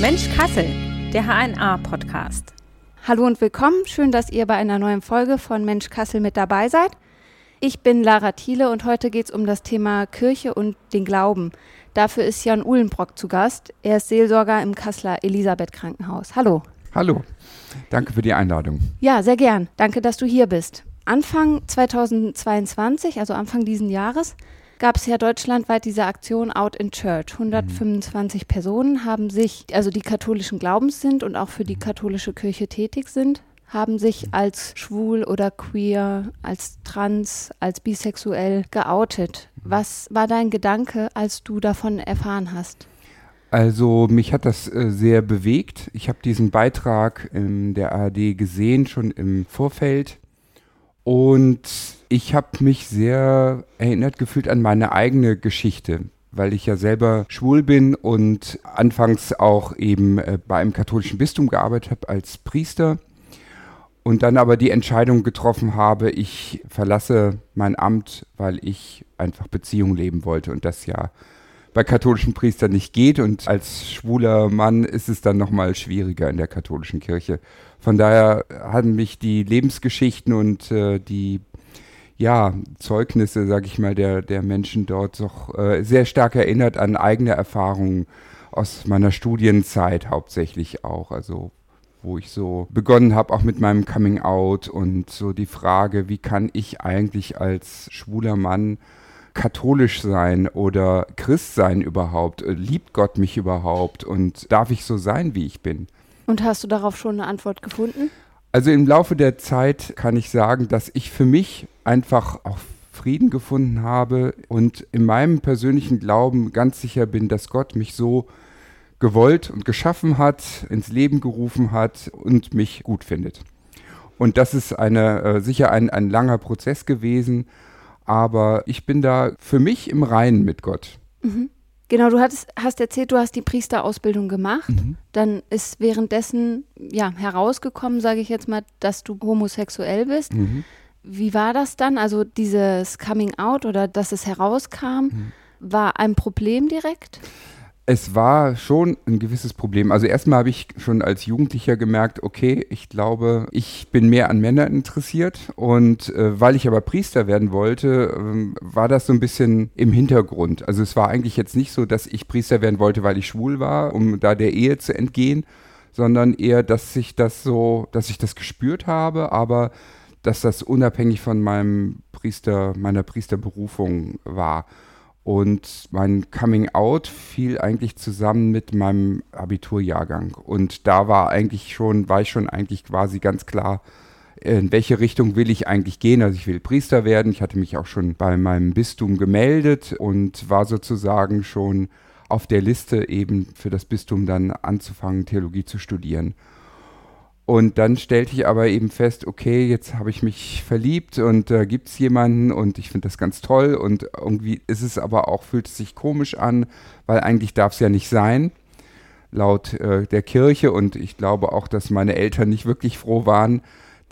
Mensch Kassel, der HNA-Podcast. Hallo und willkommen. Schön, dass ihr bei einer neuen Folge von Mensch Kassel mit dabei seid. Ich bin Lara Thiele und heute geht es um das Thema Kirche und den Glauben. Dafür ist Jan Uhlenbrock zu Gast. Er ist Seelsorger im Kasseler Elisabeth Krankenhaus. Hallo. Hallo. Danke für die Einladung. Ja, sehr gern. Danke, dass du hier bist. Anfang 2022, also Anfang diesen Jahres, gab es ja deutschlandweit diese Aktion Out in Church. 125 mhm. Personen haben sich, also die katholischen Glaubens sind und auch für die katholische Kirche tätig sind, haben sich mhm. als schwul oder queer, als trans, als bisexuell geoutet. Mhm. Was war dein Gedanke, als du davon erfahren hast? Also mich hat das äh, sehr bewegt. Ich habe diesen Beitrag in der ARD gesehen, schon im Vorfeld. Und ich habe mich sehr erinnert gefühlt an meine eigene Geschichte, weil ich ja selber schwul bin und anfangs auch eben äh, bei einem katholischen Bistum gearbeitet habe als Priester und dann aber die Entscheidung getroffen habe, ich verlasse mein Amt, weil ich einfach Beziehung leben wollte und das ja bei katholischen Priestern nicht geht und als schwuler Mann ist es dann nochmal schwieriger in der katholischen Kirche. Von daher haben mich die Lebensgeschichten und äh, die ja, Zeugnisse, sag ich mal, der, der Menschen dort doch äh, sehr stark erinnert an eigene Erfahrungen aus meiner Studienzeit hauptsächlich auch. Also wo ich so begonnen habe, auch mit meinem Coming Out und so die Frage, wie kann ich eigentlich als schwuler Mann katholisch sein oder Christ sein überhaupt? Liebt Gott mich überhaupt? Und darf ich so sein, wie ich bin? Und hast du darauf schon eine Antwort gefunden? Also im Laufe der Zeit kann ich sagen, dass ich für mich einfach auch Frieden gefunden habe und in meinem persönlichen Glauben ganz sicher bin, dass Gott mich so gewollt und geschaffen hat, ins Leben gerufen hat und mich gut findet. Und das ist eine, äh, sicher ein, ein langer Prozess gewesen, aber ich bin da für mich im Reinen mit Gott. Mhm. Genau, du hattest, hast erzählt, du hast die Priesterausbildung gemacht. Mhm. Dann ist währenddessen ja, herausgekommen, sage ich jetzt mal, dass du homosexuell bist. Mhm. Wie war das dann? Also dieses Coming Out oder dass es herauskam, mhm. war ein Problem direkt? Es war schon ein gewisses Problem. Also erstmal habe ich schon als Jugendlicher gemerkt, okay, ich glaube, ich bin mehr an Männern interessiert. Und äh, weil ich aber Priester werden wollte, äh, war das so ein bisschen im Hintergrund. Also es war eigentlich jetzt nicht so, dass ich Priester werden wollte, weil ich schwul war, um da der Ehe zu entgehen, sondern eher, dass ich das so, dass ich das gespürt habe, aber dass das unabhängig von meinem Priester, meiner Priesterberufung war. Und mein Coming Out fiel eigentlich zusammen mit meinem Abiturjahrgang. Und da war eigentlich schon, war ich schon eigentlich quasi ganz klar, in welche Richtung will ich eigentlich gehen. Also ich will Priester werden. Ich hatte mich auch schon bei meinem Bistum gemeldet und war sozusagen schon auf der Liste eben für das Bistum dann anzufangen, Theologie zu studieren. Und dann stellte ich aber eben fest, okay, jetzt habe ich mich verliebt und da äh, gibt es jemanden und ich finde das ganz toll. Und irgendwie ist es aber auch, fühlt es sich komisch an, weil eigentlich darf es ja nicht sein, laut äh, der Kirche. Und ich glaube auch, dass meine Eltern nicht wirklich froh waren.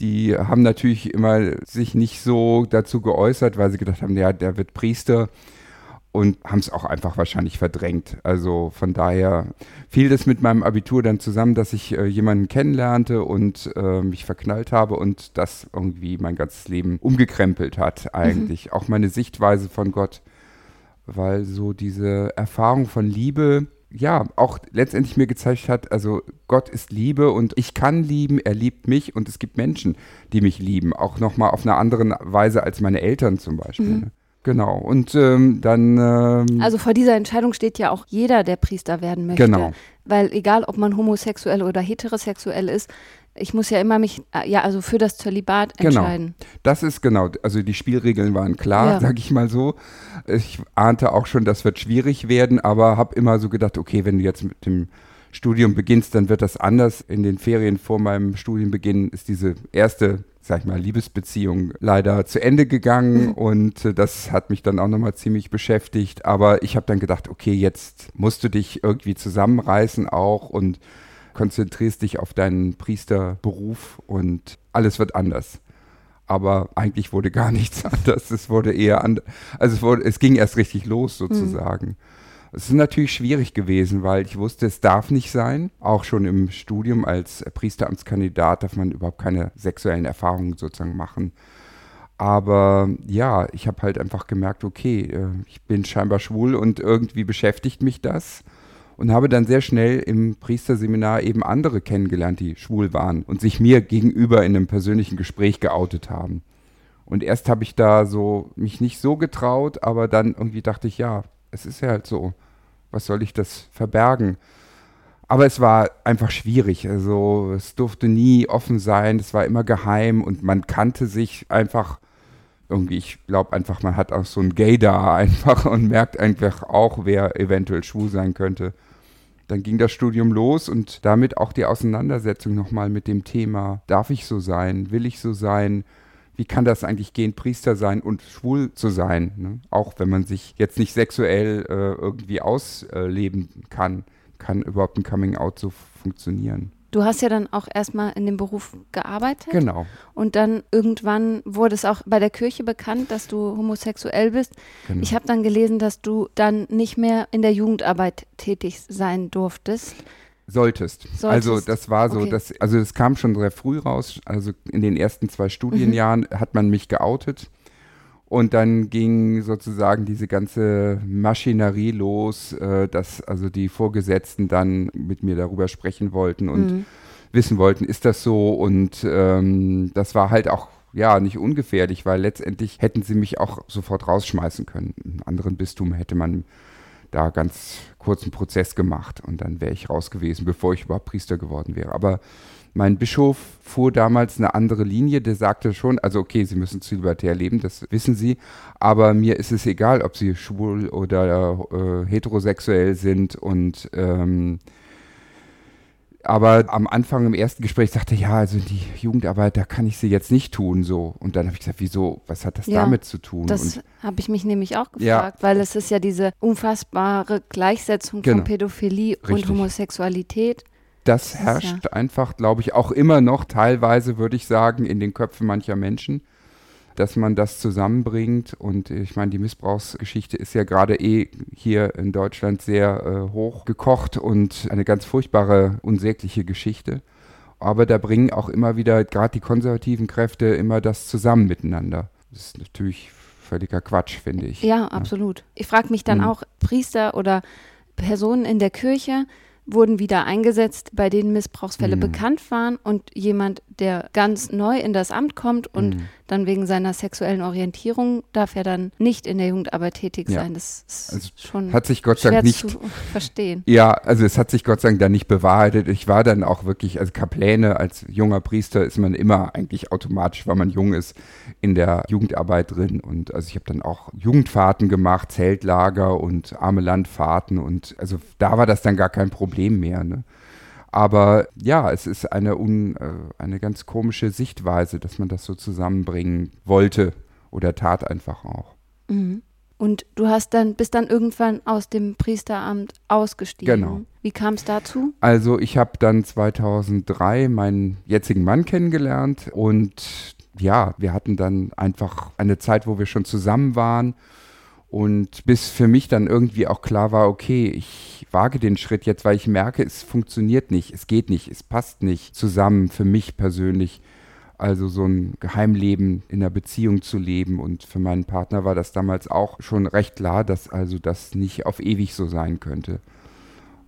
Die haben natürlich immer sich nicht so dazu geäußert, weil sie gedacht haben, ja, der wird Priester und haben es auch einfach wahrscheinlich verdrängt. Also von daher fiel das mit meinem Abitur dann zusammen, dass ich äh, jemanden kennenlernte und äh, mich verknallt habe und das irgendwie mein ganzes Leben umgekrempelt hat eigentlich. Mhm. Auch meine Sichtweise von Gott, weil so diese Erfahrung von Liebe, ja, auch letztendlich mir gezeigt hat, also Gott ist Liebe und ich kann lieben, er liebt mich und es gibt Menschen, die mich lieben, auch nochmal auf eine andere Weise als meine Eltern zum Beispiel. Mhm. Genau. Und ähm, dann. Ähm, also vor dieser Entscheidung steht ja auch jeder, der Priester werden möchte. Genau. Weil egal, ob man homosexuell oder heterosexuell ist, ich muss ja immer mich, äh, ja, also für das Zölibat genau. entscheiden. Genau. Das ist genau, also die Spielregeln waren klar, ja. sag ich mal so. Ich ahnte auch schon, das wird schwierig werden, aber habe immer so gedacht, okay, wenn du jetzt mit dem Studium beginnst, dann wird das anders. In den Ferien vor meinem Studienbeginn ist diese erste sag ich mal, Liebesbeziehung leider zu Ende gegangen mhm. und äh, das hat mich dann auch nochmal ziemlich beschäftigt. Aber ich habe dann gedacht, okay, jetzt musst du dich irgendwie zusammenreißen auch und konzentrierst dich auf deinen Priesterberuf und alles wird anders. aber eigentlich wurde gar nichts anders. Es wurde eher anders. Also es, wurde, es ging erst richtig los sozusagen. Mhm. Es ist natürlich schwierig gewesen, weil ich wusste, es darf nicht sein. Auch schon im Studium als Priesteramtskandidat darf man überhaupt keine sexuellen Erfahrungen sozusagen machen. Aber ja, ich habe halt einfach gemerkt, okay, äh, ich bin scheinbar schwul und irgendwie beschäftigt mich das. Und habe dann sehr schnell im Priesterseminar eben andere kennengelernt, die schwul waren und sich mir gegenüber in einem persönlichen Gespräch geoutet haben. Und erst habe ich da so mich nicht so getraut, aber dann irgendwie dachte ich, ja, es ist ja halt so. Was soll ich das verbergen? Aber es war einfach schwierig. Also es durfte nie offen sein, es war immer geheim und man kannte sich einfach irgendwie, ich glaube einfach, man hat auch so ein Gaydar einfach und merkt einfach auch, wer eventuell schwul sein könnte. Dann ging das Studium los und damit auch die Auseinandersetzung nochmal mit dem Thema, darf ich so sein, will ich so sein, wie kann das eigentlich gehen, Priester sein und schwul zu sein, ne? auch wenn man sich jetzt nicht sexuell äh, irgendwie ausleben kann, kann überhaupt ein Coming Out so funktionieren. Du hast ja dann auch erstmal in dem Beruf gearbeitet. Genau. Und dann irgendwann wurde es auch bei der Kirche bekannt, dass du homosexuell bist. Genau. Ich habe dann gelesen, dass du dann nicht mehr in der Jugendarbeit tätig sein durftest. Solltest. Solltest. Also das war so, okay. dass, also es kam schon sehr früh raus. Also in den ersten zwei Studienjahren mhm. hat man mich geoutet. Und dann ging sozusagen diese ganze Maschinerie los, äh, dass also die Vorgesetzten dann mit mir darüber sprechen wollten und mhm. wissen wollten, ist das so? Und ähm, das war halt auch ja nicht ungefährlich, weil letztendlich hätten sie mich auch sofort rausschmeißen können. In anderen Bistum hätte man da ganz kurzen Prozess gemacht und dann wäre ich raus gewesen, bevor ich überhaupt Priester geworden wäre. Aber mein Bischof fuhr damals eine andere Linie, der sagte schon, also okay, Sie müssen zölibatär leben, das wissen Sie, aber mir ist es egal, ob Sie schwul oder äh, heterosexuell sind und ähm, aber am Anfang im ersten Gespräch sagte ja, also die Jugendarbeit, da kann ich sie jetzt nicht tun so. Und dann habe ich gesagt, wieso? Was hat das ja, damit zu tun? Das habe ich mich nämlich auch gefragt, ja. weil es ist ja diese unfassbare Gleichsetzung genau. von Pädophilie Richtig. und Homosexualität das herrscht ja. einfach, glaube ich, auch immer noch teilweise, würde ich sagen, in den Köpfen mancher Menschen, dass man das zusammenbringt. Und ich meine, die Missbrauchsgeschichte ist ja gerade eh hier in Deutschland sehr äh, hoch gekocht und eine ganz furchtbare, unsägliche Geschichte. Aber da bringen auch immer wieder, gerade die konservativen Kräfte, immer das zusammen miteinander. Das ist natürlich völliger Quatsch, finde ich. Ja, absolut. Ich frage mich dann mhm. auch, Priester oder Personen in der Kirche, wurden wieder eingesetzt, bei denen Missbrauchsfälle mhm. bekannt waren und jemand, der ganz neu in das Amt kommt und mhm dann wegen seiner sexuellen Orientierung darf er dann nicht in der Jugendarbeit tätig ja. sein. Das ist also schon hat sich Gott sei Dank nicht verstehen. Ja, also es hat sich Gott sei Dank da nicht bewahrheitet. Ich war dann auch wirklich, also Kapläne als junger Priester ist man immer eigentlich automatisch, weil man jung ist, in der Jugendarbeit drin. Und also ich habe dann auch Jugendfahrten gemacht, Zeltlager und arme Landfahrten und also da war das dann gar kein Problem mehr. Ne? Aber ja, es ist eine, un, äh, eine ganz komische Sichtweise, dass man das so zusammenbringen wollte oder tat einfach auch. Mhm. Und du hast dann, bist dann irgendwann aus dem Priesteramt ausgestiegen. Genau. Wie kam es dazu? Also ich habe dann 2003 meinen jetzigen Mann kennengelernt und ja, wir hatten dann einfach eine Zeit, wo wir schon zusammen waren und bis für mich dann irgendwie auch klar war, okay, ich wage den Schritt jetzt, weil ich merke, es funktioniert nicht, es geht nicht, es passt nicht zusammen für mich persönlich. Also so ein Geheimleben in einer Beziehung zu leben. Und für meinen Partner war das damals auch schon recht klar, dass also das nicht auf ewig so sein könnte.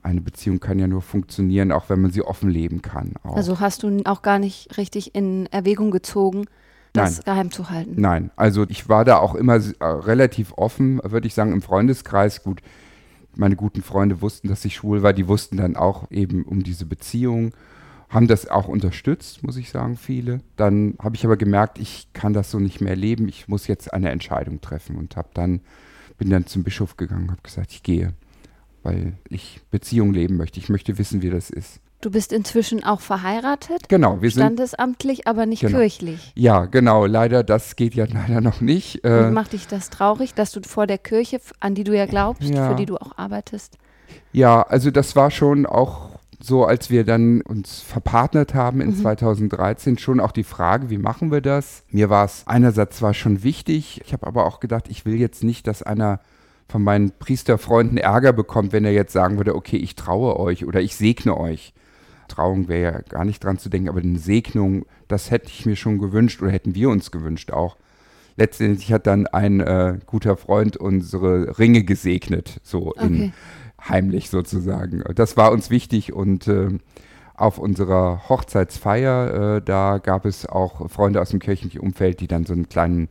Eine Beziehung kann ja nur funktionieren, auch wenn man sie offen leben kann. Auch. Also hast du auch gar nicht richtig in Erwägung gezogen, das Nein. geheim zu halten. Nein, also ich war da auch immer äh, relativ offen, würde ich sagen, im Freundeskreis. Gut, meine guten Freunde wussten, dass ich schwul war, die wussten dann auch eben um diese Beziehung, haben das auch unterstützt, muss ich sagen, viele. Dann habe ich aber gemerkt, ich kann das so nicht mehr leben, ich muss jetzt eine Entscheidung treffen und habe dann bin dann zum Bischof gegangen, habe gesagt, ich gehe, weil ich Beziehung leben möchte. Ich möchte wissen, wie das ist. Du bist inzwischen auch verheiratet? Genau, wir sind standesamtlich, aber nicht genau. kirchlich. Ja, genau. Leider, das geht ja leider noch nicht. Äh, Und macht dich das traurig, dass du vor der Kirche, an die du ja glaubst, ja. für die du auch arbeitest? Ja, also das war schon auch so als wir dann uns verpartnert haben in mhm. 2013 schon auch die Frage, wie machen wir das? Mir war es einerseits zwar schon wichtig, ich habe aber auch gedacht, ich will jetzt nicht, dass einer von meinen Priesterfreunden Ärger bekommt, wenn er jetzt sagen würde, okay, ich traue euch oder ich segne euch. Trauung wäre ja gar nicht dran zu denken, aber eine Segnung, das hätte ich mir schon gewünscht oder hätten wir uns gewünscht auch. Letztendlich hat dann ein äh, guter Freund unsere Ringe gesegnet, so okay. in, heimlich sozusagen. Das war uns wichtig und äh, auf unserer Hochzeitsfeier, äh, da gab es auch Freunde aus dem kirchlichen Umfeld, die dann so einen kleinen,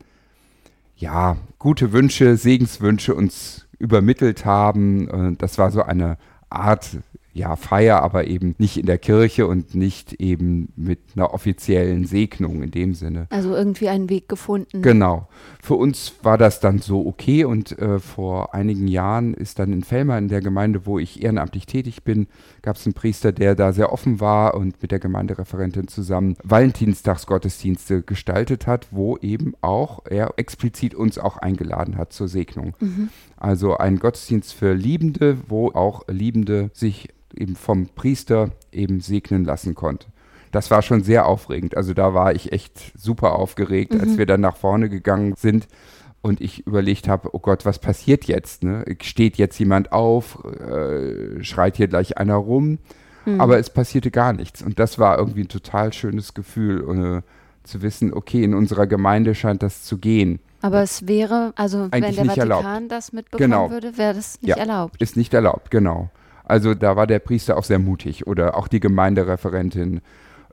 ja, gute Wünsche, Segenswünsche uns übermittelt haben. das war so eine Art ja, Feier, aber eben nicht in der Kirche und nicht eben mit einer offiziellen Segnung in dem Sinne. Also irgendwie einen Weg gefunden. Genau. Für uns war das dann so okay und äh, vor einigen Jahren ist dann in Fellmar, in der Gemeinde, wo ich ehrenamtlich tätig bin, gab es einen Priester, der da sehr offen war und mit der Gemeindereferentin zusammen Valentinstagsgottesdienste gestaltet hat, wo eben auch er explizit uns auch eingeladen hat zur Segnung. Mhm. Also ein Gottesdienst für Liebende, wo auch Liebende sich eben vom Priester eben segnen lassen konnte. Das war schon sehr aufregend. Also da war ich echt super aufgeregt, mhm. als wir dann nach vorne gegangen sind und ich überlegt habe, oh Gott, was passiert jetzt? Ne? Steht jetzt jemand auf, äh, schreit hier gleich einer rum, mhm. aber es passierte gar nichts. Und das war irgendwie ein total schönes Gefühl, äh, zu wissen, okay, in unserer Gemeinde scheint das zu gehen. Aber es wäre, also Eigentlich wenn der Vatikan erlaubt. das mitbekommen genau. würde, wäre das nicht ja, erlaubt. Ist nicht erlaubt, genau. Also da war der Priester auch sehr mutig oder auch die Gemeindereferentin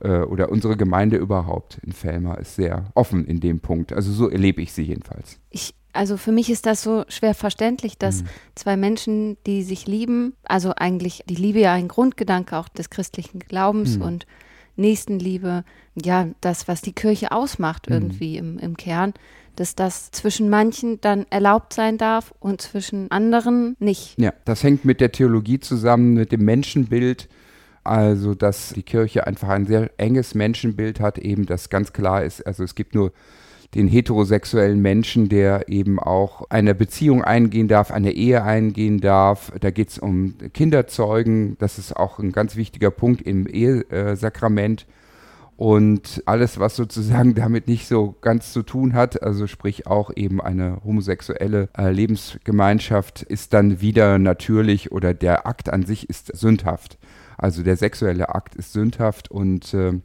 äh, oder unsere Gemeinde überhaupt in Felmer ist sehr offen in dem Punkt. Also so erlebe ich sie jedenfalls. Ich, also für mich ist das so schwer verständlich, dass mhm. zwei Menschen, die sich lieben, also eigentlich die Liebe ja ein Grundgedanke auch des christlichen Glaubens mhm. und Nächstenliebe, ja, das, was die Kirche ausmacht mhm. irgendwie im, im Kern, dass das zwischen manchen dann erlaubt sein darf und zwischen anderen nicht. Ja, das hängt mit der Theologie zusammen, mit dem Menschenbild. Also, dass die Kirche einfach ein sehr enges Menschenbild hat, eben das ganz klar ist. Also, es gibt nur den heterosexuellen Menschen, der eben auch eine Beziehung eingehen darf, eine Ehe eingehen darf. Da geht es um Kinderzeugen. Das ist auch ein ganz wichtiger Punkt im Ehesakrament. Und alles, was sozusagen damit nicht so ganz zu tun hat, also sprich auch eben eine homosexuelle äh, Lebensgemeinschaft, ist dann wieder natürlich oder der Akt an sich ist sündhaft. Also der sexuelle Akt ist sündhaft und äh,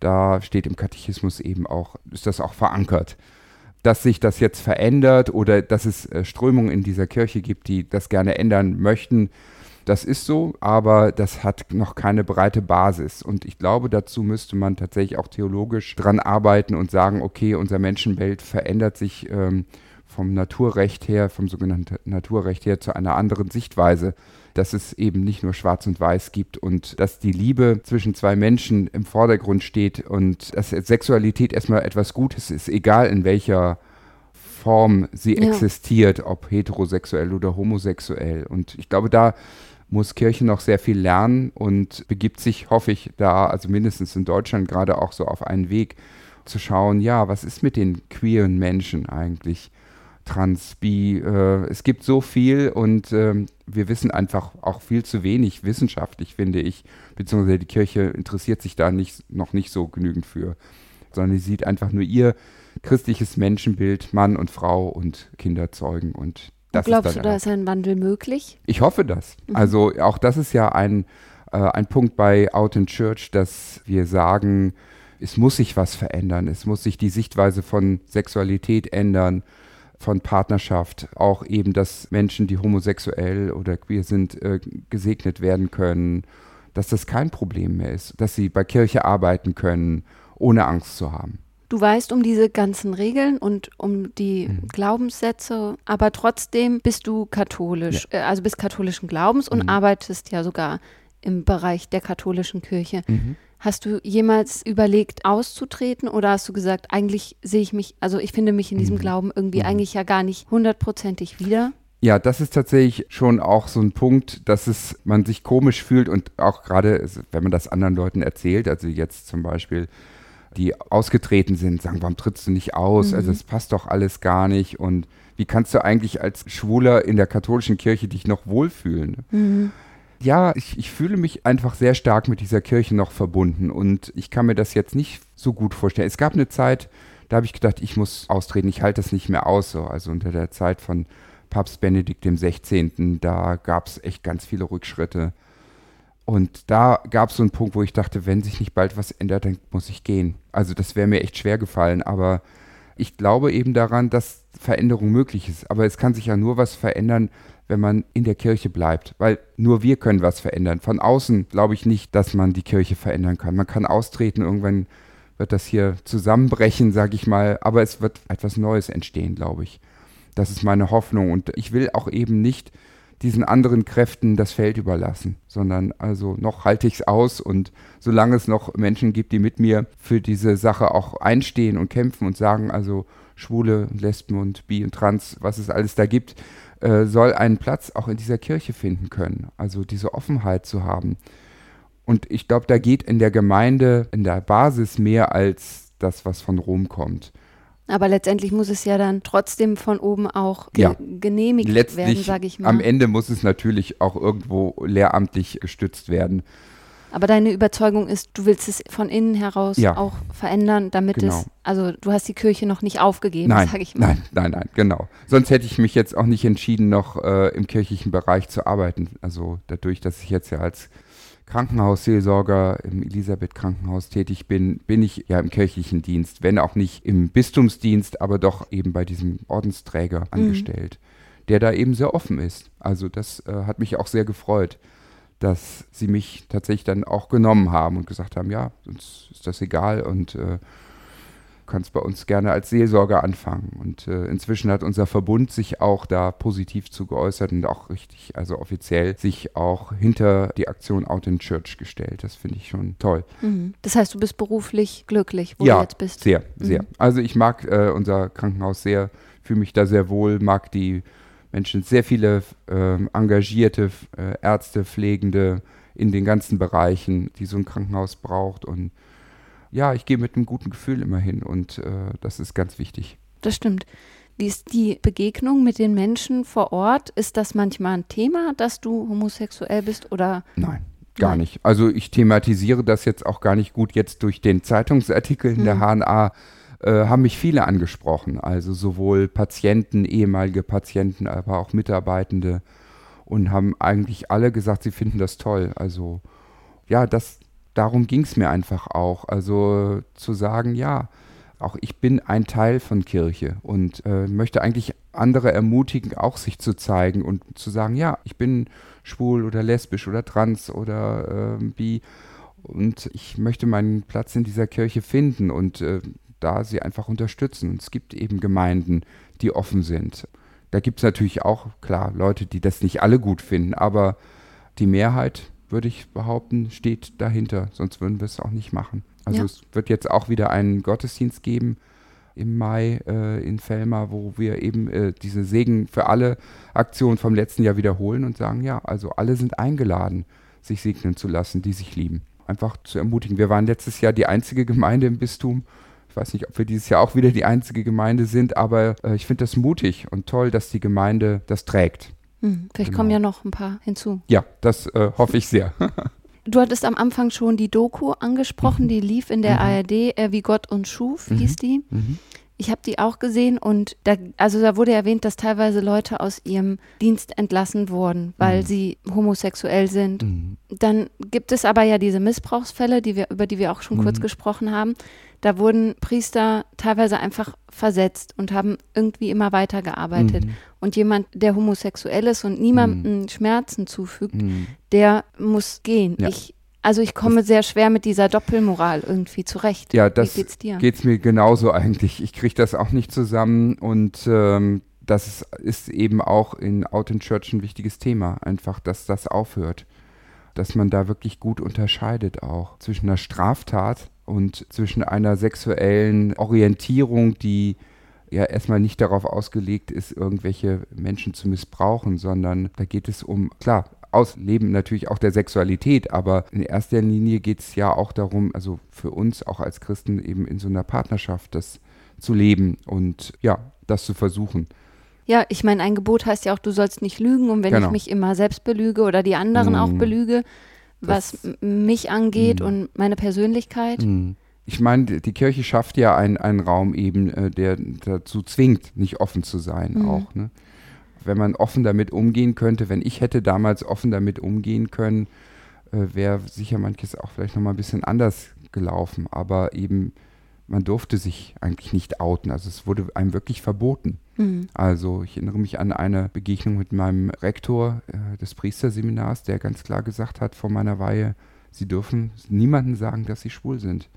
da steht im Katechismus eben auch, ist das auch verankert. Dass sich das jetzt verändert oder dass es äh, Strömungen in dieser Kirche gibt, die das gerne ändern möchten, das ist so, aber das hat noch keine breite Basis. Und ich glaube, dazu müsste man tatsächlich auch theologisch dran arbeiten und sagen, okay, unser Menschenbild verändert sich ähm, vom Naturrecht her, vom sogenannten Naturrecht her zu einer anderen Sichtweise dass es eben nicht nur Schwarz und Weiß gibt und dass die Liebe zwischen zwei Menschen im Vordergrund steht und dass Sexualität erstmal etwas Gutes ist, egal in welcher Form sie ja. existiert, ob heterosexuell oder homosexuell. Und ich glaube, da muss Kirche noch sehr viel lernen und begibt sich, hoffe ich, da, also mindestens in Deutschland gerade auch so auf einen Weg zu schauen, ja, was ist mit den queeren Menschen eigentlich? Trans, Bi, äh, es gibt so viel und äh, wir wissen einfach auch viel zu wenig wissenschaftlich, finde ich, beziehungsweise die Kirche interessiert sich da nicht, noch nicht so genügend für, sondern sie sieht einfach nur ihr christliches Menschenbild, Mann und Frau und Kinder zeugen und das Glaubst du, da ist ein Wandel möglich? Ich hoffe das. Mhm. Also auch das ist ja ein, äh, ein Punkt bei Out in Church, dass wir sagen, es muss sich was verändern. Es muss sich die Sichtweise von Sexualität ändern, von Partnerschaft. Auch eben, dass Menschen, die homosexuell oder queer sind, äh, gesegnet werden können. Dass das kein Problem mehr ist. Dass sie bei Kirche arbeiten können, ohne Angst zu haben. Du weißt um diese ganzen Regeln und um die mhm. Glaubenssätze, aber trotzdem bist du katholisch, ja. äh, also bist katholischen Glaubens und mhm. arbeitest ja sogar im Bereich der katholischen Kirche. Mhm. Hast du jemals überlegt, auszutreten oder hast du gesagt, eigentlich sehe ich mich, also ich finde mich in diesem mhm. Glauben irgendwie mhm. eigentlich ja gar nicht hundertprozentig wieder? Ja, das ist tatsächlich schon auch so ein Punkt, dass es man sich komisch fühlt und auch gerade, wenn man das anderen Leuten erzählt, also jetzt zum Beispiel die ausgetreten sind, sagen, warum trittst du nicht aus? Mhm. Also es passt doch alles gar nicht. Und wie kannst du eigentlich als Schwuler in der katholischen Kirche dich noch wohlfühlen? Mhm. Ja, ich, ich fühle mich einfach sehr stark mit dieser Kirche noch verbunden und ich kann mir das jetzt nicht so gut vorstellen. Es gab eine Zeit, da habe ich gedacht, ich muss austreten, ich halte das nicht mehr aus. So. Also unter der Zeit von Papst Benedikt XVI., da gab es echt ganz viele Rückschritte. Und da gab es so einen Punkt, wo ich dachte, wenn sich nicht bald was ändert, dann muss ich gehen. Also das wäre mir echt schwer gefallen, aber ich glaube eben daran, dass Veränderung möglich ist. Aber es kann sich ja nur was verändern, wenn man in der Kirche bleibt, weil nur wir können was verändern. Von außen glaube ich nicht, dass man die Kirche verändern kann. Man kann austreten, irgendwann wird das hier zusammenbrechen, sage ich mal, aber es wird etwas Neues entstehen, glaube ich. Das ist meine Hoffnung und ich will auch eben nicht diesen anderen Kräften das Feld überlassen, sondern also noch halte ich es aus und solange es noch Menschen gibt, die mit mir für diese Sache auch einstehen und kämpfen und sagen, also Schwule, Lesben und Bi und Trans, was es alles da gibt, äh, soll einen Platz auch in dieser Kirche finden können. Also diese Offenheit zu haben. Und ich glaube, da geht in der Gemeinde, in der Basis mehr als das, was von Rom kommt. Aber letztendlich muss es ja dann trotzdem von oben auch ge ja. genehmigt Letztlich, werden, sage ich mal. Am Ende muss es natürlich auch irgendwo lehramtlich gestützt werden. Aber deine Überzeugung ist, du willst es von innen heraus Ja. auch verändern, damit Genau. es, also du hast die Kirche noch nicht aufgegeben, sage ich mal. nein, nein, nein, genau. Sonst hätte ich mich jetzt auch nicht entschieden, noch äh, im kirchlichen Bereich zu arbeiten. Also dadurch, dass ich jetzt ja als Krankenhausseelsorger im Elisabeth-Krankenhaus tätig bin, bin ich ja im kirchlichen Dienst, wenn auch nicht im Bistumsdienst, aber doch eben bei diesem Ordensträger angestellt, der da eben sehr offen ist. Also das äh, hat mich auch sehr gefreut, dass sie mich tatsächlich dann auch genommen haben und gesagt haben, ja, uns ist das egal und äh, kannst bei uns gerne als Seelsorger anfangen. Und äh, inzwischen hat unser Verbund sich auch da positiv zu geäußert und auch richtig, also offiziell, sich auch hinter die Aktion Out in Church gestellt. Das finde ich schon toll. Mhm. Das heißt, du bist beruflich glücklich, wo ja, du jetzt bist. sehr, sehr. Mhm. Also ich mag äh, unser Krankenhaus sehr, fühle mich da sehr wohl, mag die Menschen, sehr viele ähm, engagierte äh, Ärzte, Pflegende in den ganzen Bereichen, die so ein Krankenhaus braucht. Und ja, ich gehe mit einem guten Gefühl immer hin und äh, das ist ganz wichtig. Das stimmt. Wie ist die Begegnung mit den Menschen vor Ort? Ist das manchmal ein Thema, dass du homosexuell bist oder Nein, gar Nein. nicht. Also ich thematisiere das jetzt auch gar nicht gut. Jetzt durch den Zeitungsartikel in der Mhm. HNA äh, haben mich viele angesprochen. Also sowohl Patienten, ehemalige Patienten, aber auch Mitarbeitende und haben eigentlich alle gesagt, sie finden das toll. Also ja, das, darum ging es mir einfach auch. Also zu sagen, ja, auch ich bin ein Teil von Kirche und äh, möchte eigentlich andere ermutigen, auch sich zu zeigen und zu sagen, ja, ich bin schwul oder lesbisch oder trans oder ähm, bi und ich möchte meinen Platz in dieser Kirche finden und äh, da sie einfach unterstützen. Und es gibt eben Gemeinden, die offen sind. Da gibt es natürlich auch, klar, Leute, die das nicht alle gut finden, aber die Mehrheit, würde ich behaupten, steht dahinter, sonst würden wir es auch nicht machen. Also Ja. es wird jetzt auch wieder einen Gottesdienst geben im Mai äh, in Fellmar, wo wir eben äh, diese Segen für alle Aktion vom letzten Jahr wiederholen und sagen, ja, also alle sind eingeladen, sich segnen zu lassen, die sich lieben. Einfach zu ermutigen. Wir waren letztes Jahr die einzige Gemeinde im Bistum. Ich weiß nicht, ob wir dieses Jahr auch wieder die einzige Gemeinde sind, aber äh, ich finde das mutig und toll, dass die Gemeinde das trägt. Hm, vielleicht Genau. kommen ja noch ein paar hinzu. Ja, das äh, hoffe ich sehr. Du hattest am Anfang schon die Doku angesprochen, die lief in der Mhm. ARD, äh, wie Gott uns schuf, Mhm. hieß die. Mhm. Ich habe die auch gesehen und da, also da wurde erwähnt, dass teilweise Leute aus ihrem Dienst entlassen wurden, weil Mhm. sie homosexuell sind. Mhm. Dann gibt es aber ja diese Missbrauchsfälle, die wir, über die wir auch schon kurz Mhm. gesprochen haben. Da wurden Priester teilweise einfach versetzt und haben irgendwie immer weitergearbeitet. Mhm. Und jemand, der homosexuell ist und niemandem Schmerzen zufügt, Mhm. der muss gehen. Ja. Ich, also ich komme sehr schwer mit dieser Doppelmoral irgendwie zurecht. Ja, das Wie geht's dir? geht es mir genauso eigentlich. Ich kriege das auch nicht zusammen und ähm, das ist, ist eben auch in Out in Church ein wichtiges Thema. Einfach, dass das aufhört. Dass man da wirklich gut unterscheidet auch zwischen einer Straftat und zwischen einer sexuellen Orientierung, die ja erstmal nicht darauf ausgelegt ist, irgendwelche Menschen zu missbrauchen, sondern da geht es um, klar, Ausleben natürlich auch der Sexualität, aber in erster Linie geht es ja auch darum, also für uns auch als Christen eben in so einer Partnerschaft das zu leben und ja, das zu versuchen. Ja, ich meine, ein Gebot heißt ja auch, du sollst nicht lügen. Und wenn Genau. ich mich immer selbst belüge oder die anderen auch Mm. belüge, was Das- mich angeht Mm. und meine Persönlichkeit. Hm. Ich meine, die- Kirche schafft ja einen, einen Raum eben, äh, der dazu zwingt, nicht offen zu sein Mhm. auch. Ne? Wenn man offen damit umgehen könnte, wenn ich hätte damals offen damit umgehen können, äh, wäre sicher manches auch vielleicht nochmal ein bisschen anders gelaufen. Aber eben, man durfte sich eigentlich nicht outen. Also es wurde einem wirklich verboten. Mhm. Also ich erinnere mich an eine Begegnung mit meinem Rektor äh, des Priesterseminars, der ganz klar gesagt hat vor meiner Weihe, Sie dürfen niemandem sagen, dass Sie schwul sind.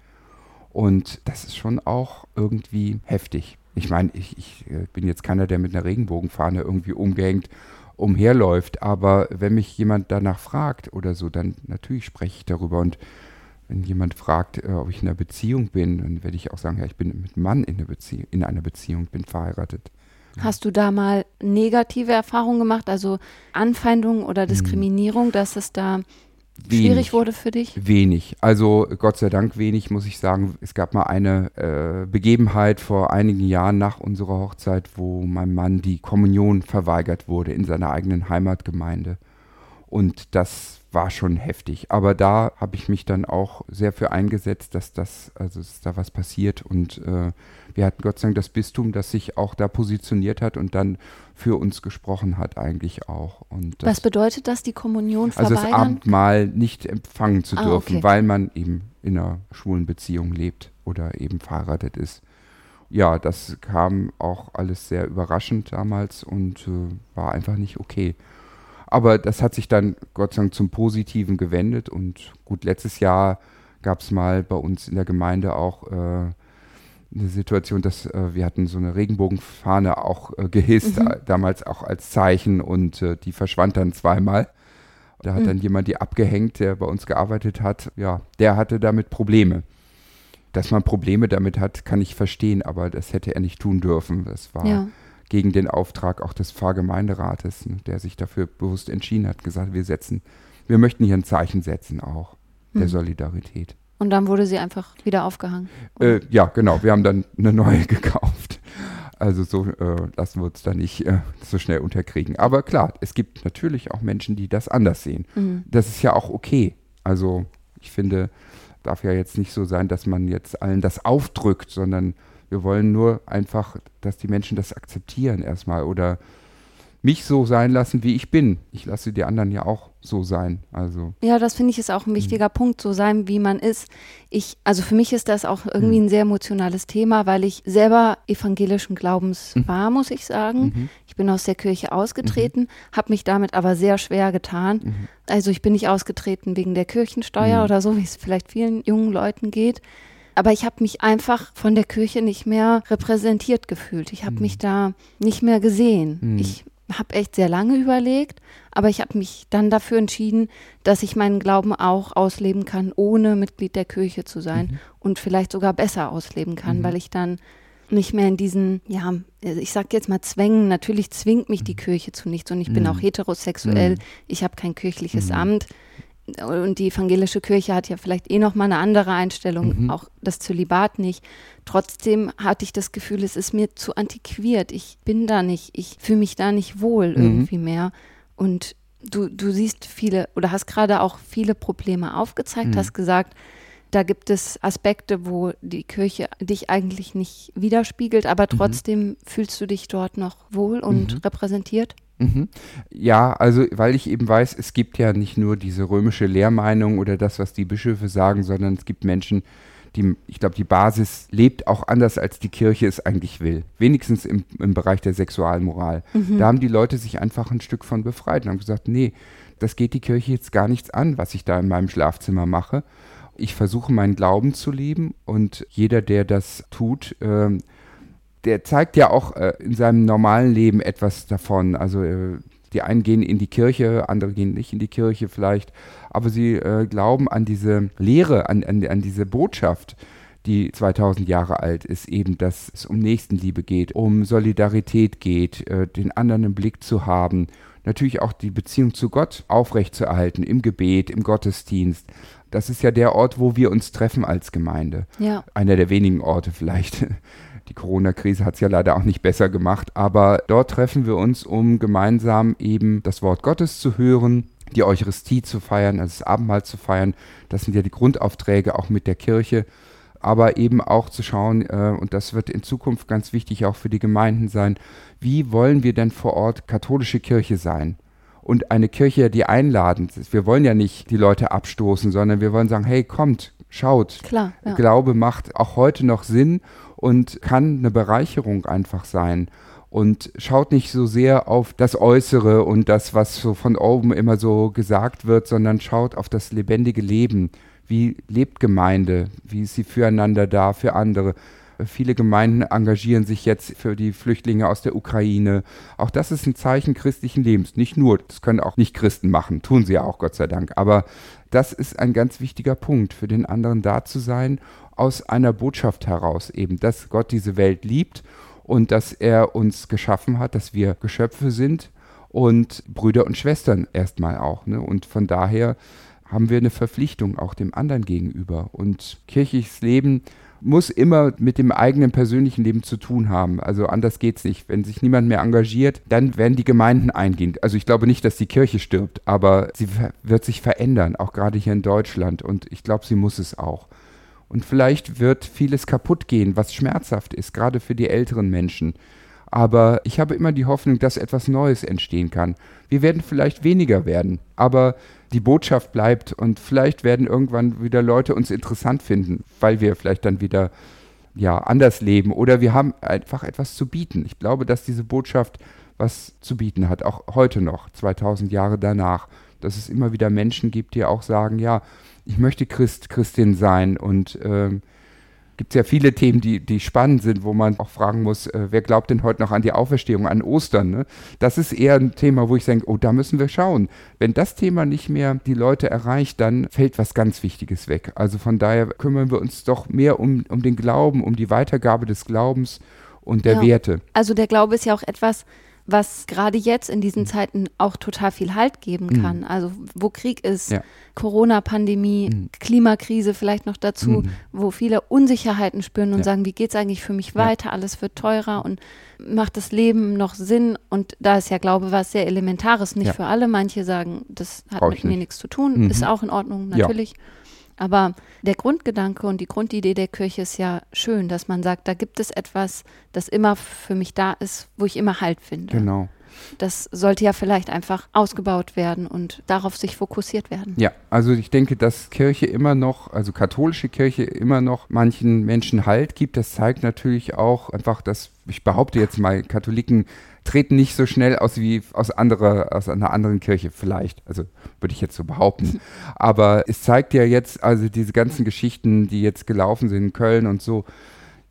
Und das ist schon auch irgendwie heftig. Ich meine, ich, ich äh, bin jetzt keiner, der mit einer Regenbogenfahne irgendwie umgehängt umherläuft, aber wenn mich jemand danach fragt oder so, dann natürlich spreche ich darüber. Und wenn jemand fragt, äh, ob ich in einer Beziehung bin, dann werde ich auch sagen, ja, ich bin mit einem Mann in, einer Bezie in einer Beziehung, bin verheiratet. Hast du da mal negative Erfahrungen gemacht, also Anfeindung oder Diskriminierung, dass es da schwierig wurde für dich? Wenig. Also Gott sei Dank wenig, muss ich sagen. Es gab mal eine äh, Begebenheit vor einigen Jahren nach unserer Hochzeit, wo meinem Mann die Kommunion verweigert wurde in seiner eigenen Heimatgemeinde. Und das war schon heftig. Aber da habe ich mich dann auch sehr für eingesetzt, dass das, also dass da was passiert. Und äh, wir hatten Gott sei Dank das Bistum, das sich auch da positioniert hat und dann für uns gesprochen hat eigentlich auch. Und das Was bedeutet das, die Kommunion also das verweigern? Abendmahl nicht empfangen zu Ah, dürfen, okay. weil man eben in einer schwulen Beziehung lebt oder eben verheiratet ist. Ja, das kam auch alles sehr überraschend damals und äh, war einfach nicht okay. Aber das hat sich dann Gott sei Dank zum Positiven gewendet und gut, letztes Jahr gab es mal bei uns in der Gemeinde auch äh, eine Situation, dass äh, wir hatten so eine Regenbogenfahne auch äh, gehisst, Mhm. äh, damals auch als Zeichen und äh, die verschwand dann zweimal. Da hat Mhm. dann jemand die abgehängt, der bei uns gearbeitet hat. Ja, der hatte damit Probleme. Dass man Probleme damit hat, kann ich verstehen, aber das hätte er nicht tun dürfen. Das war Ja. Gegen den Auftrag auch des Pfarrgemeinderates, ne, der sich dafür bewusst entschieden hat, gesagt, wir setzen, wir möchten hier ein Zeichen setzen auch der Mhm. Solidarität. Und dann wurde sie einfach wieder aufgehangen. Äh, ja, genau. Wir haben dann eine neue gekauft. Also so äh, lassen wir uns da nicht äh, so schnell unterkriegen. Aber klar, es gibt natürlich auch Menschen, die das anders sehen. Mhm. Das ist ja auch okay. Also ich finde, darf ja jetzt nicht so sein, dass man jetzt allen das aufdrückt, sondern wir wollen nur einfach, dass die Menschen das akzeptieren erstmal oder mich so sein lassen, wie ich bin. Ich lasse die anderen ja auch so sein. Also Ja, das finde ich ist Mhm. auch ein wichtiger Punkt, so sein, wie man ist. Ich, also für mich ist das auch irgendwie Mhm. ein sehr emotionales Thema, weil ich selber evangelischen Glaubens Mhm. war, muss ich sagen. mhm. Ich bin aus der Kirche ausgetreten, habe mich damit aber sehr schwer getan. Mhm. Also ich bin nicht ausgetreten wegen der Kirchensteuer Mhm. oder so, wie es vielleicht vielen jungen Leuten geht. Aber ich habe mich einfach von der Kirche nicht mehr repräsentiert gefühlt. Ich habe Mhm. mich da nicht mehr gesehen. Mhm. Ich habe echt sehr lange überlegt, aber ich habe mich dann dafür entschieden, dass ich meinen Glauben auch ausleben kann, ohne Mitglied der Kirche zu sein Mhm. und vielleicht sogar besser ausleben kann, Mhm. weil ich dann nicht mehr in diesen, ja, ich sag jetzt mal Zwängen, natürlich zwingt mich die Kirche zu nichts und ich bin Mhm. auch heterosexuell, Mhm. ich habe kein kirchliches Mhm. Amt und die evangelische Kirche hat ja vielleicht eh noch mal eine andere Einstellung, Mhm. auch das Zölibat nicht. Trotzdem hatte ich das Gefühl, es ist mir zu antiquiert. Ich bin da nicht, ich fühle mich da nicht wohl Mhm. irgendwie mehr. Und du, du siehst viele oder hast gerade auch viele Probleme aufgezeigt, Mhm. hast gesagt, da gibt es Aspekte, wo die Kirche dich eigentlich nicht widerspiegelt, aber trotzdem fühlst du dich dort noch wohl und Mhm. repräsentiert. Mhm. Ja, also weil ich eben weiß, es gibt ja nicht nur diese römische Lehrmeinung oder das, was die Bischöfe sagen, sondern es gibt Menschen, die, ich glaube, die Basis lebt auch anders, als die Kirche es eigentlich will. Wenigstens im, im Bereich der Sexualmoral. Mhm. Da haben die Leute sich einfach ein Stück von befreit und haben gesagt, nee, das geht die Kirche jetzt gar nichts an, was ich da in meinem Schlafzimmer mache. Ich versuche meinen Glauben zu leben und jeder, der das tut, ähm, der zeigt ja auch äh, in seinem normalen Leben etwas davon. Also äh, die einen gehen in die Kirche, andere gehen nicht in die Kirche vielleicht, aber sie äh, glauben an diese Lehre, an, an, an diese Botschaft, die 2000 Jahre alt ist, eben, dass es um Nächstenliebe geht, um Solidarität geht, äh, den anderen im Blick zu haben, natürlich auch die Beziehung zu Gott aufrechtzuerhalten, im Gebet, im Gottesdienst. Das ist ja der Ort, wo wir uns treffen als Gemeinde Ja. einer der wenigen Orte vielleicht, Die Corona-Krise hat es ja leider auch nicht besser gemacht, aber dort treffen wir uns, um gemeinsam eben das Wort Gottes zu hören, die Eucharistie zu feiern, also das Abendmahl zu feiern. Das sind ja die Grundaufträge auch mit der Kirche. Aber eben auch zu schauen, äh, und das wird in Zukunft ganz wichtig auch für die Gemeinden sein, wie wollen wir denn vor Ort katholische Kirche sein? Und eine Kirche, die einladend ist. Wir wollen ja nicht die Leute abstoßen, sondern wir wollen sagen, hey, kommt, schaut. Klar, ja. Glaube macht auch heute noch Sinn und kann eine Bereicherung einfach sein und schaut nicht so sehr auf das Äußere und das, was so von oben immer so gesagt wird, sondern schaut auf das lebendige Leben. Wie lebt Gemeinde? Wie ist sie füreinander da, für andere? Viele Gemeinden engagieren sich jetzt für die Flüchtlinge aus der Ukraine. Auch das ist ein Zeichen christlichen Lebens. Nicht nur, das können auch nicht Christen machen, tun sie ja auch, Gott sei Dank. Aber das ist ein ganz wichtiger Punkt, für den anderen da zu sein, aus einer Botschaft heraus eben, dass Gott diese Welt liebt und dass er uns geschaffen hat, dass wir Geschöpfe sind und Brüder und Schwestern erstmal auch. Ne? Und von daher haben wir eine Verpflichtung auch dem anderen gegenüber. Und kirchliches Leben muss immer mit dem eigenen persönlichen Leben zu tun haben. Also anders geht es nicht. Wenn sich niemand mehr engagiert, dann werden die Gemeinden eingehen. Also ich glaube nicht, dass die Kirche stirbt, aber sie wird sich verändern, auch gerade hier in Deutschland. Und ich glaube, sie muss es auch. Und vielleicht wird vieles kaputt gehen, was schmerzhaft ist, gerade für die älteren Menschen. Aber ich habe immer die Hoffnung, dass etwas Neues entstehen kann. Wir werden vielleicht weniger werden, aber die Botschaft bleibt und vielleicht werden irgendwann wieder Leute uns interessant finden, weil wir vielleicht dann wieder ja, anders leben oder wir haben einfach etwas zu bieten. Ich glaube, dass diese Botschaft was zu bieten hat, auch heute noch, 2000 Jahre danach, dass es immer wieder Menschen gibt, die auch sagen, ja, ich möchte Christ, Christin sein und ähm, gibt es ja viele Themen, die, die spannend sind, wo man auch fragen muss, äh, wer glaubt denn heute noch an die Auferstehung, an Ostern? Ne? Das ist eher ein Thema, wo ich denke, oh, da müssen wir schauen. Wenn das Thema nicht mehr die Leute erreicht, dann fällt was ganz Wichtiges weg. Also von daher kümmern wir uns doch mehr um, um den Glauben, um die Weitergabe des Glaubens und der ja. Werte. Also der Glaube ist ja auch etwas, was gerade jetzt in diesen mhm. Zeiten auch total viel Halt geben mhm. kann. Mhm. Also wo Krieg ist, ja. Corona-Pandemie, mhm. Klimakrise vielleicht noch dazu, mhm. wo viele Unsicherheiten spüren und ja. sagen, wie geht es eigentlich für mich weiter? Ja. Alles wird teurer und macht das Leben noch Sinn? Und da ist ja Glaube was sehr Elementares, nicht für alle. Manche sagen, das hat Brauch mit mir nichts zu tun, mhm. ist auch in Ordnung, natürlich. Aber der Grundgedanke und die Grundidee der Kirche ist ja schön, dass man sagt, da gibt es etwas, das immer für mich da ist, wo ich immer Halt finde. Genau. Das sollte ja vielleicht einfach ausgebaut werden und darauf sich fokussiert werden. Ja, also ich denke, dass Kirche immer noch, also katholische Kirche immer noch manchen Menschen Halt gibt. Das zeigt natürlich auch einfach, dass ich behaupte jetzt mal, Katholiken treten nicht so schnell aus wie aus, andere, aus einer anderen Kirche, vielleicht. Also würde ich jetzt so behaupten. Aber es zeigt ja jetzt, also diese ganzen Geschichten, die jetzt gelaufen sind in Köln und so,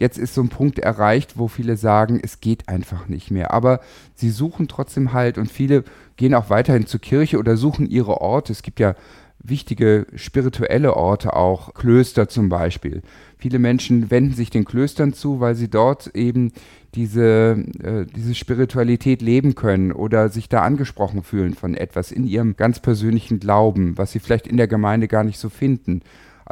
jetzt ist so ein Punkt erreicht, wo viele sagen, es geht einfach nicht mehr. Aber sie suchen trotzdem halt und viele gehen auch weiterhin zur Kirche oder suchen ihre Orte. Es gibt ja wichtige spirituelle Orte auch, Klöster zum Beispiel. Viele Menschen wenden sich den Klöstern zu, weil sie dort eben diese, äh, diese Spiritualität leben können oder sich da angesprochen fühlen von etwas in ihrem ganz persönlichen Glauben, was sie vielleicht in der Gemeinde gar nicht so finden.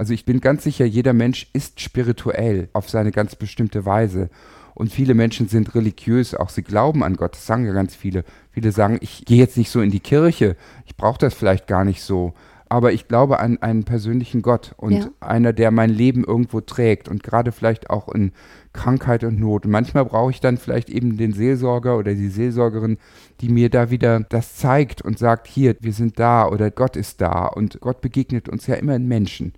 Also ich bin ganz sicher, jeder Mensch ist spirituell auf seine ganz bestimmte Weise. Und viele Menschen sind religiös, auch sie glauben an Gott, das sagen ja ganz viele. Viele sagen, ich gehe jetzt nicht so in die Kirche, ich brauche das vielleicht gar nicht so aber ich glaube an einen persönlichen Gott und ja. einer, der mein Leben irgendwo trägt und gerade vielleicht auch in Krankheit und Not. Und manchmal brauche ich dann vielleicht eben den Seelsorger oder die Seelsorgerin, die mir da wieder das zeigt und sagt, hier, wir sind da oder Gott ist da und Gott begegnet uns ja immer in Menschen.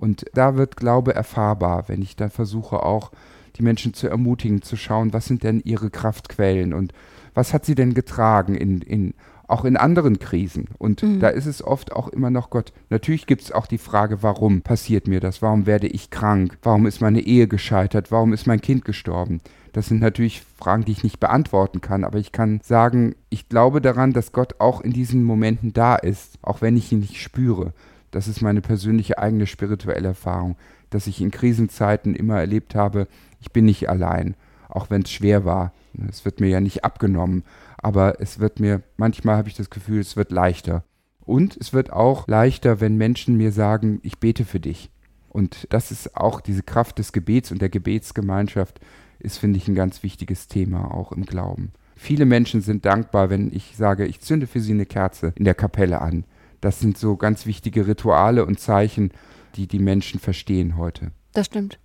Und da wird Glaube erfahrbar, wenn ich da versuche auch die Menschen zu ermutigen, zu schauen, was sind denn ihre Kraftquellen und was hat sie denn getragen in, in auch in anderen Krisen. Und mhm. da ist es oft auch immer noch Gott. Natürlich gibt es auch die Frage, warum passiert mir das? Warum werde ich krank? Warum ist meine Ehe gescheitert? Warum ist mein Kind gestorben? Das sind natürlich Fragen, die ich nicht beantworten kann, aber ich kann sagen, ich glaube daran, dass Gott auch in diesen Momenten da ist, auch wenn ich ihn nicht spüre. Das ist meine persönliche eigene spirituelle Erfahrung, dass ich in Krisenzeiten immer erlebt habe, ich bin nicht allein, auch wenn es schwer war. Es wird mir ja nicht abgenommen, aber es wird mir, manchmal habe ich das Gefühl, es wird leichter. Und es wird auch leichter, wenn Menschen mir sagen, ich bete für dich. Und das ist auch diese Kraft des Gebets und der Gebetsgemeinschaft ist, finde ich, ein ganz wichtiges Thema auch im Glauben. Viele Menschen sind dankbar, wenn ich sage, ich zünde für sie eine Kerze in der Kapelle an. Das sind so ganz wichtige Rituale und Zeichen, die die Menschen verstehen heute. Das stimmt.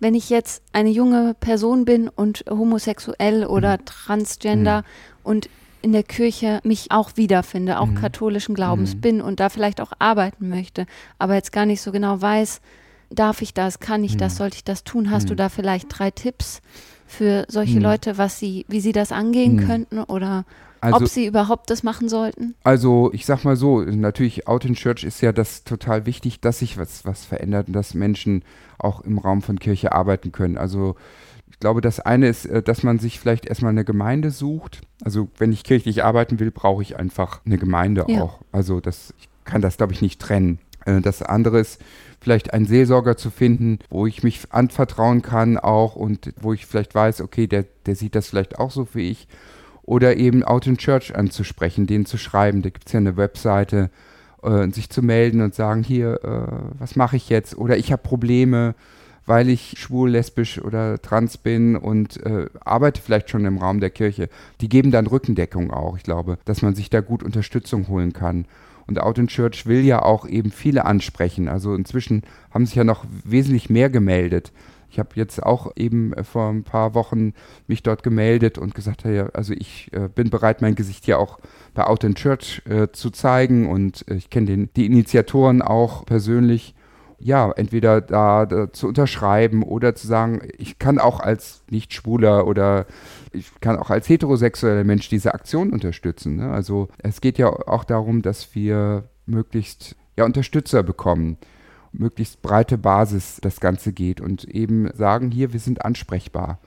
Wenn ich jetzt eine junge Person bin und homosexuell oder mhm. transgender mhm. und in der Kirche mich auch wiederfinde, auch mhm. katholischen Glaubens mhm. bin und da vielleicht auch arbeiten möchte, aber jetzt gar nicht so genau weiß, darf ich das, kann ich das, mhm. sollte ich das tun? Hast du mhm. da vielleicht drei Tipps für solche Leute, was sie, wie sie das angehen könnten oder also, ob sie überhaupt das machen sollten? Also ich sag mal so, natürlich Out in Church ist ja das total wichtig, dass sich was, was verändert und dass Menschen auch im Raum von Kirche arbeiten können. Also ich glaube, das eine ist, äh, dass man sich vielleicht erstmal eine Gemeinde sucht. Also wenn ich kirchlich arbeiten will, brauche ich einfach eine Gemeinde ja. auch. Also das, ich kann das, glaube ich, nicht trennen. Äh, das andere ist, vielleicht einen Seelsorger zu finden, wo ich mich anvertrauen kann auch und wo ich vielleicht weiß, okay, der, der sieht das vielleicht auch so wie ich oder eben Out in Church anzusprechen, denen zu schreiben. Da gibt es ja eine Webseite, äh, sich zu melden und sagen, hier, äh, was mache ich jetzt? Oder ich habe Probleme, weil ich schwul, lesbisch oder trans bin und äh, arbeite vielleicht schon im Raum der Kirche. Die geben dann Rückendeckung auch, ich glaube, dass man sich da gut Unterstützung holen kann. Und Out in Church will ja auch eben viele ansprechen. Also inzwischen haben sich ja noch wesentlich mehr gemeldet. Ich habe jetzt auch eben äh, vor ein paar Wochen mich dort gemeldet und gesagt, ja, also ich äh, bin bereit, mein Gesicht ja auch bei Out in Church äh, zu zeigen und äh, ich kenne die Initiatoren auch persönlich. Ja, entweder da, da, zu unterschreiben oder zu sagen, ich kann auch als Nicht-Schwuler oder ich kann auch als heterosexueller Mensch diese Aktion unterstützen. Ne? Also es geht ja auch darum, dass wir möglichst ja, Unterstützer bekommen möglichst breite Basis das Ganze geht und eben sagen, hier, wir sind ansprechbar.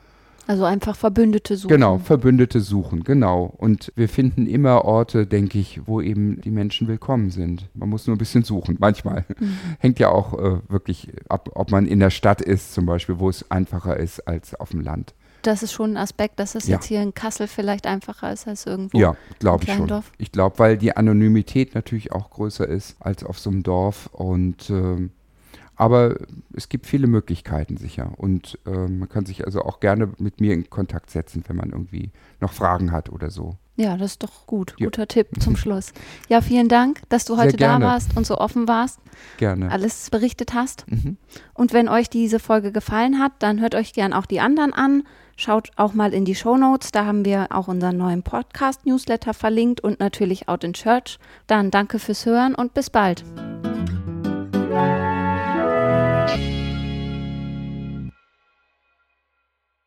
Also einfach Verbündete suchen. Genau, Verbündete suchen, genau. Und wir finden immer Orte, denke ich, wo eben die Menschen willkommen sind. Man muss nur ein bisschen suchen, manchmal. Mhm. Hängt ja auch äh, wirklich ab, ob man in der Stadt ist, zum Beispiel, wo es einfacher ist als auf dem Land das ist schon ein Aspekt, dass es ja. jetzt hier in Kassel vielleicht einfacher ist als irgendwo. Ja, glaube ich schon. Dorf. Ich glaube, weil die Anonymität natürlich auch größer ist als auf so einem Dorf und äh, aber es gibt viele Möglichkeiten sicher und äh, man kann sich also auch gerne mit mir in Kontakt setzen, wenn man irgendwie noch Fragen hat oder so. Ja, das ist doch gut. Ja. Guter Tipp zum Schluss. Ja, vielen Dank, dass du heute da warst und so offen warst. Gerne. Alles berichtet hast. Mhm. Und wenn euch diese Folge gefallen hat, dann hört euch gern auch die anderen an. Schaut auch mal in die Show Notes, da haben wir auch unseren neuen Podcast-Newsletter verlinkt und natürlich Out in Church. Dann danke fürs Hören und bis bald.